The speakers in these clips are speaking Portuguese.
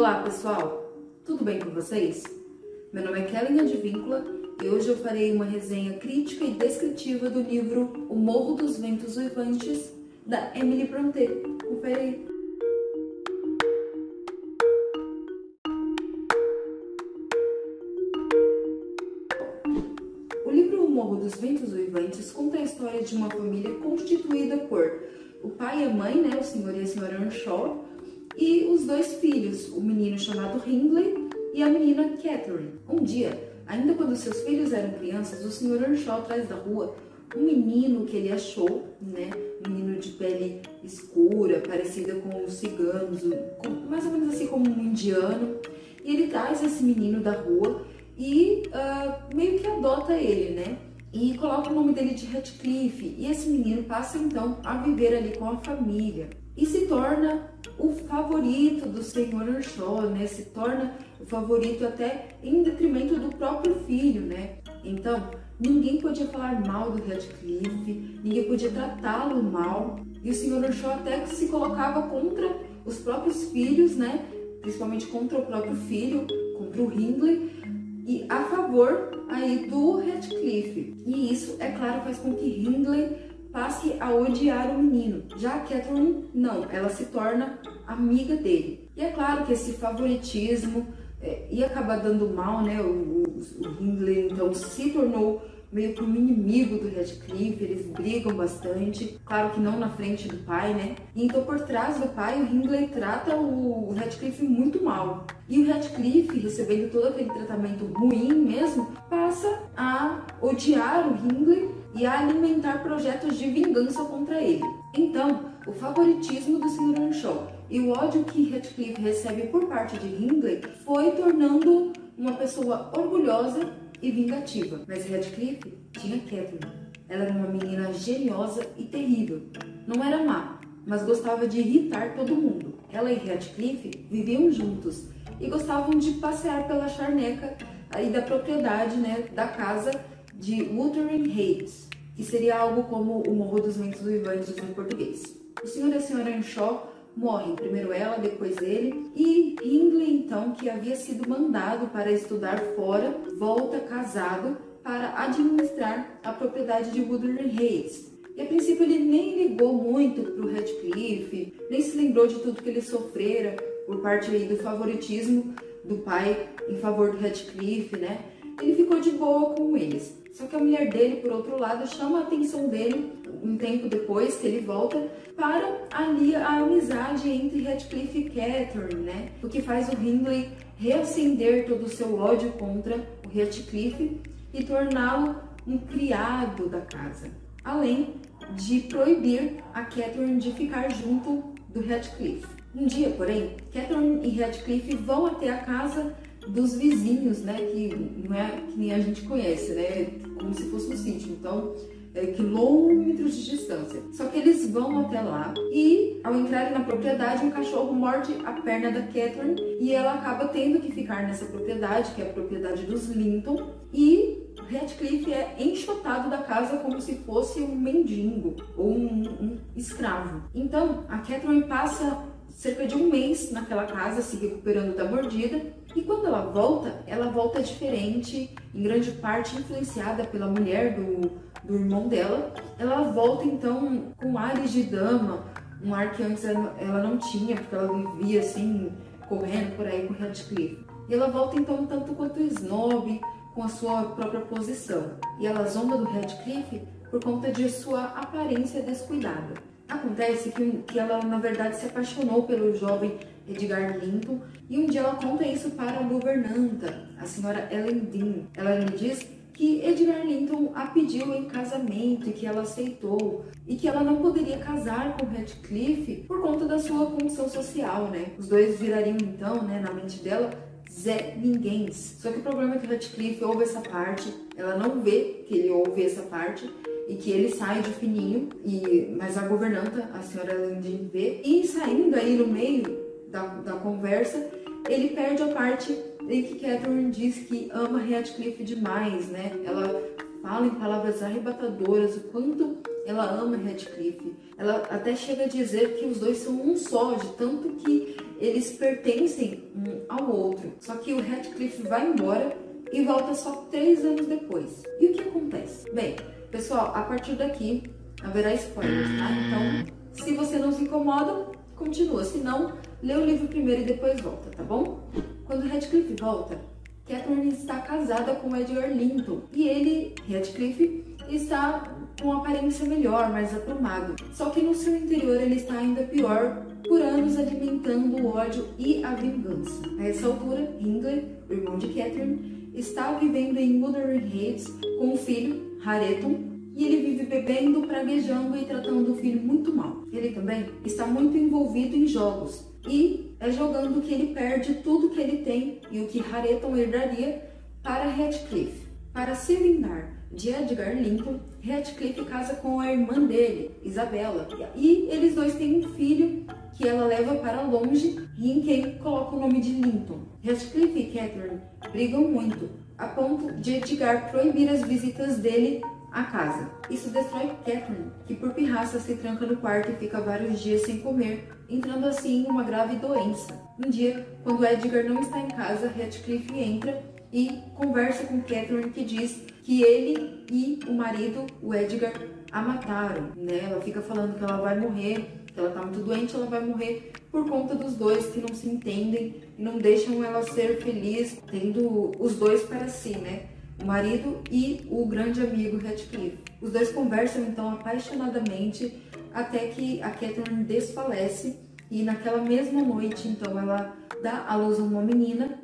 Olá pessoal, tudo bem com vocês? Meu nome é Kellen Advíncula e hoje eu farei uma resenha crítica e descritiva do livro O Morro dos Ventos Uivantes, da Emily Brontë. Confere aí. O livro O Morro dos Ventos Uivantes conta a história de uma família constituída por o pai e a mãe, né, o senhor e a senhora Earnshaw, e os dois filhos, o menino chamado Hindley e a menina Catherine. Um dia, ainda quando seus filhos eram crianças, o senhor Earnshaw atrás da rua um menino que ele achou, né, um menino de pele escura, parecida com os ciganos, mais ou menos assim como um indiano, e ele traz esse menino da rua e uh, meio que adota ele, né? E coloca o nome dele de Radcliffe. E esse menino passa então a viver ali com a família e se torna o favorito do senhor Earnshaw, né? Se torna o favorito até em detrimento do próprio filho, né? Então, ninguém podia falar mal do Radcliffe, ninguém podia tratá-lo mal. E o senhor Earnshaw até se colocava contra os próprios filhos, né? Principalmente contra o próprio filho, contra o Hindley, e a favor aí do Radcliffe. E isso, é claro, faz com que Hindley passe a odiar o menino. Já a Catherine, não, ela se torna amiga dele. E é claro que esse favoritismo é, ia acabar dando mal, né? O, o, o Hindley então se tornou meio que um inimigo do Radcliffe, eles brigam bastante, claro que não na frente do pai, né? Então por trás do pai, o Hindley trata o Radcliffe muito mal. E o Radcliffe, recebendo todo aquele tratamento ruim mesmo, passa a odiar o Hindley e a alimentar projetos de vingança contra ele. Então, o favoritismo do Sr. Earnshaw e o ódio que Radcliffe recebe por parte de Hindley foi tornando uma pessoa orgulhosa e vingativa. Mas Radcliffe tinha Catherine. Ela era uma menina geniosa e terrível. Não era má, mas gostava de irritar todo mundo. Ela e Radcliffe viviam juntos e gostavam de passear pela charneca aí da propriedade, né, da casa de Wuthering Heights, que seria algo como o Morro dos Ventos Uivantes em português. O senhor e a senhora Anshaw morrem, primeiro ela, depois ele, e Hindley, então, que havia sido mandado para estudar fora, volta casado para administrar a propriedade de Wuthering Heights. E a princípio ele nem ligou muito para o Radcliffe, nem se lembrou de tudo que ele sofrera por parte aí do favoritismo do pai em favor do Radcliffe, né? Ele ficou de boa com eles. Só que a mulher dele, por outro lado, chama a atenção dele um tempo depois que ele volta para ali a amizade entre Radcliffe e Catherine, né? O que faz o Hindley reacender todo o seu ódio contra o Radcliffe e torná-lo um criado da casa. Além de proibir a Catherine de ficar junto do Radcliffe. Um dia, porém, Catherine e Radcliffe vão até a casa dos vizinhos, né? Que não é que nem a gente conhece, né? Como se fosse um sítio. Então, é, quilômetros de distância. Só que eles vão até lá e, ao entrarem na propriedade, um cachorro morde a perna da Catherine e ela acaba tendo que ficar nessa propriedade, que é a propriedade dos Linton, e Radcliffe é enxotado da casa como se fosse um mendigo ou um, um escravo. Então, a Catherine passa cerca de um mês naquela casa, se recuperando da mordida. E quando ela volta, ela volta diferente, em grande parte influenciada pela mulher do, do irmão dela. Ela volta então com ares de dama, um ar que antes ela, não tinha, porque ela vivia assim, correndo por aí com Radcliffe. E ela volta então tanto quanto snob, com a sua própria posição. E ela zomba do Radcliffe por conta de sua aparência descuidada. Acontece que, que ela, na verdade, se apaixonou pelo jovem Edgar Linton e um dia ela conta isso para a governanta, a senhora Ellen Dean. Ela lhe diz que Edgar Linton a pediu em casamento e que ela aceitou e que ela não poderia casar com Radcliffe por conta da sua condição social, né? Os dois virariam então, né, na mente dela, Zé Ninguém. Só que o problema é que Radcliffe ouve essa parte, ela não vê que ele ouve essa parte e que ele sai de fininho, e, mas a governanta, a senhora Landin vê, e saindo aí no meio da, da conversa, ele perde a parte em que Catherine diz que ama Radcliffe demais, né? Ela fala em palavras arrebatadoras o quanto ela ama Radcliffe. Ela até chega a dizer que os dois são um só, de tanto que eles pertencem um ao outro. Só que o Radcliffe vai embora e volta só três anos depois. E o que acontece? Bem, pessoal, a partir daqui haverá spoilers, tá? Então, se você não se incomoda, continua. Se não, lê o livro primeiro e depois volta, tá bom? Quando Radcliffe volta, Catherine está casada com Edgar Linton e ele, Radcliffe, está com aparência melhor, mais aprumado. Só que no seu interior ele está ainda pior, por anos alimentando o ódio e a vingança. A essa altura, Hindley, o irmão de Catherine, está vivendo em Wuthering Heights com o filho, Hareton, ele vive bebendo, praguejando e tratando o filho muito mal. Ele também está muito envolvido em jogos e é jogando que ele perde tudo que ele tem e o que Hareton herdaria para Radcliffe. Para se vingar de Edgar Lincoln, Radcliffe casa com a irmã dele, Isabella, e eles dois têm um filho que ela leva para longe e em quem coloca o nome de Linton. Radcliffe e Catherine brigam muito, a ponto de Edgar proibir as visitas dele à casa. Isso destrói Catherine, que por pirraça se tranca no quarto e fica vários dias sem comer, entrando assim em uma grave doença. Um dia, quando Edgar não está em casa, Radcliffe entra e conversa com Catherine, que diz que ele e o marido, o Edgar, a mataram. Né? Ela fica falando que ela vai morrer, que ela tá muito doente, ela vai morrer por conta dos dois que não se entendem e não deixam ela ser feliz, tendo os dois para si, né? O marido e o grande amigo Radcliffe. Os dois conversam então apaixonadamente até que a Catherine desfalece e naquela mesma noite então ela dá à luz a uma menina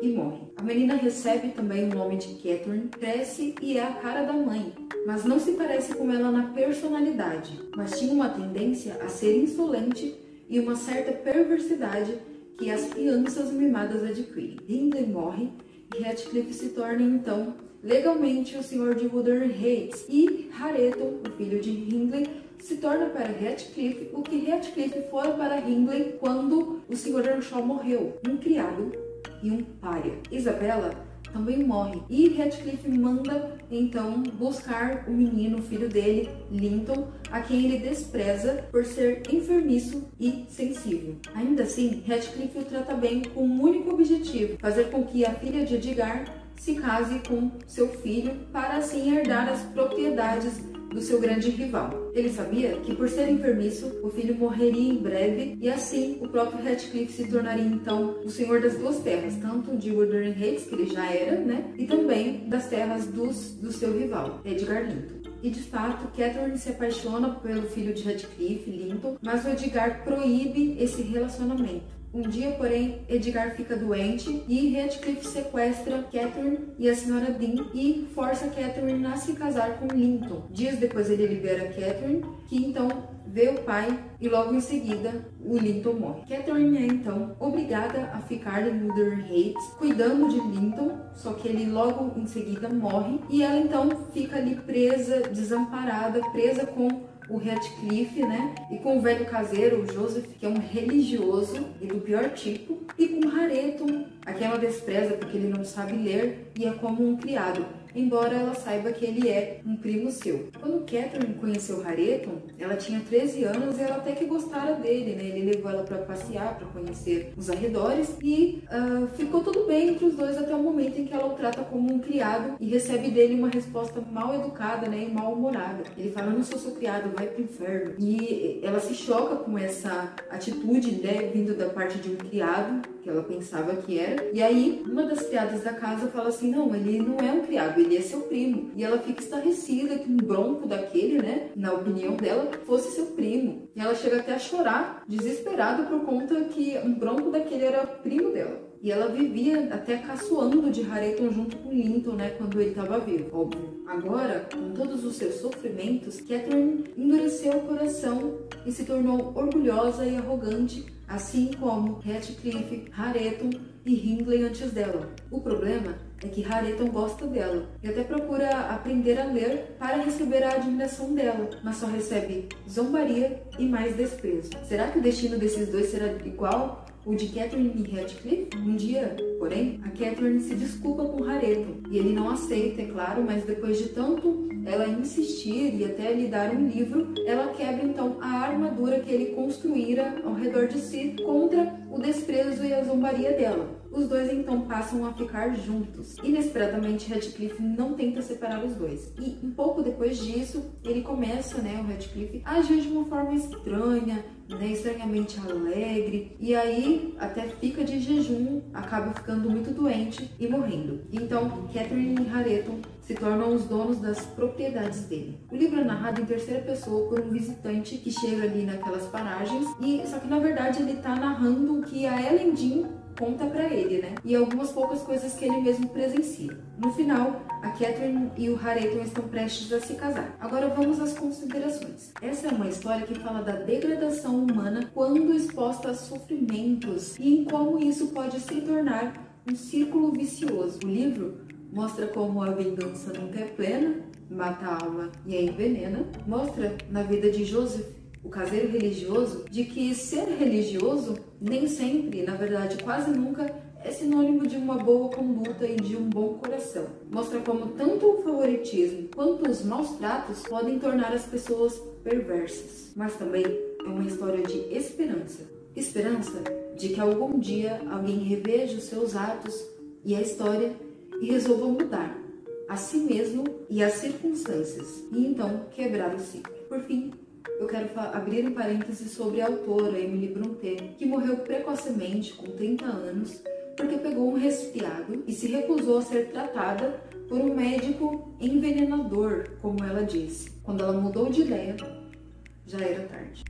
e morre. A menina recebe também o nome de Catherine, cresce e é a cara da mãe, mas não se parece com ela na personalidade, mas tinha uma tendência a ser insolente e uma certa perversidade que as crianças mimadas adquirem. Hindley morre e Radcliffe se torna então legalmente o senhor de Wuthering Heights e Hareto, o filho de Hindley, se torna para Radcliffe o que Radcliffe foi para Hindley quando o senhor Earnshaw morreu, um criado e um pária. Isabela também morre e Radcliffe manda então buscar o menino, o filho dele, Linton, a quem ele despreza por ser enfermiço e sensível. Ainda assim, Radcliffe o trata bem com um único objetivo: fazer com que a filha de Edgar se case com seu filho para assim herdar as propriedades do seu grande rival. Ele sabia que por ser enfermiço, o filho morreria em breve e assim o próprio Radcliffe se tornaria então o senhor das duas terras, tanto de Wuthering Heights, que ele já era, né, e também das terras dos, do seu rival, Edgar Linton. E de fato, Catherine se apaixona pelo filho de Radcliffe, Linton, mas o Edgar proíbe esse relacionamento. Um dia, porém, Edgar fica doente e Radcliffe sequestra Catherine e a senhora Dean e força Catherine a se casar com Linton. Dias depois ele libera Catherine, que então vê o pai e logo em seguida o Linton morre. Catherine é então obrigada a ficar em Wuthering Heights cuidando de Linton, só que ele logo em seguida morre e ela então fica ali presa, desamparada, presa com o Radcliffe, né? E com o velho caseiro, o Joseph, que é um religioso e do pior tipo, e com Hareton, a quem ela despreza porque ele não sabe ler e é como um criado embora ela saiba que ele é um primo seu. Quando Catherine conheceu Hareton, ela tinha 13 anos e ela até que gostara dele, né? Ele levou ela para passear, para conhecer os arredores e uh, ficou tudo bem entre os dois até o momento em que ela o trata como um criado e recebe dele uma resposta mal educada, né? E mal humorada. Ele fala: "Não sou seu criado, vai pro inferno". E ela se choca com essa atitude, né? Vindo da parte de um criado que ela pensava que era. E aí, uma das criadas da casa fala assim: não, ele não é um criado, ele é seu primo. E ela fica estarrecida que um bronco daquele, né, na opinião dela, fosse seu primo. E ela chega até a chorar, desesperada por conta que um bronco daquele era primo dela. E ela vivia até caçoando de Hareton junto com Linton, né, quando ele estava vivo, óbvio. Agora, com todos os seus sofrimentos, Catherine endureceu o coração e se tornou orgulhosa e arrogante assim como Radcliffe, Hareton e Hindley antes dela. O problema é que Hareton gosta dela e até procura aprender a ler para receber a admiração dela, mas só recebe zombaria e mais desprezo. Será que o destino desses dois será igual o de Catherine e Radcliffe. Um dia, porém, a Catherine se desculpa com Hareton e ele não aceita, é claro, mas depois de tanto ela insistir e até lhe dar um livro, ela quebra então a armadura que ele construíra ao redor de si contra o desprezo e a zombaria dela. Os dois então passam a ficar juntos. Inesperadamente, Radcliffe não tenta separar os dois. E um pouco depois disso, ele começa, né, o Radcliffe, a agir de uma forma estranha, né, estranhamente alegre, e aí até fica de jejum, acaba ficando muito doente e morrendo. Então, Catherine e Hareton se tornam os donos das propriedades dele. O livro é narrado em terceira pessoa por um visitante que chega ali naquelas paragens, e só que na verdade ele está narrando o que a Ellen Dean conta para ele, né? E algumas poucas coisas que ele mesmo presencia. No final, a Catherine e o Hareton estão prestes a se casar. Agora vamos às considerações. Essa é uma história que fala da degradação humana quando exposta a sofrimentos e em como isso pode se tornar um círculo vicioso. O livro mostra como a vingança nunca é plena, mata a alma e a envenena. Mostra na vida de Joseph o caseiro religioso, de que ser religioso nem sempre, na verdade quase nunca, é sinônimo de uma boa conduta e de um bom coração. Mostra como tanto o favoritismo quanto os maus tratos podem tornar as pessoas perversas. Mas também é uma história de esperança. Esperança de que algum dia alguém reveja os seus atos e a história e resolva mudar a si mesmo e as circunstâncias, e então quebrar o ciclo. Por fim, eu quero abrir um parênteses sobre a autora Emily Brontë, que morreu precocemente, com 30 anos, porque pegou um resfriado e se recusou a ser tratada por um médico envenenador, como ela disse. Quando ela mudou de ideia, já era tarde.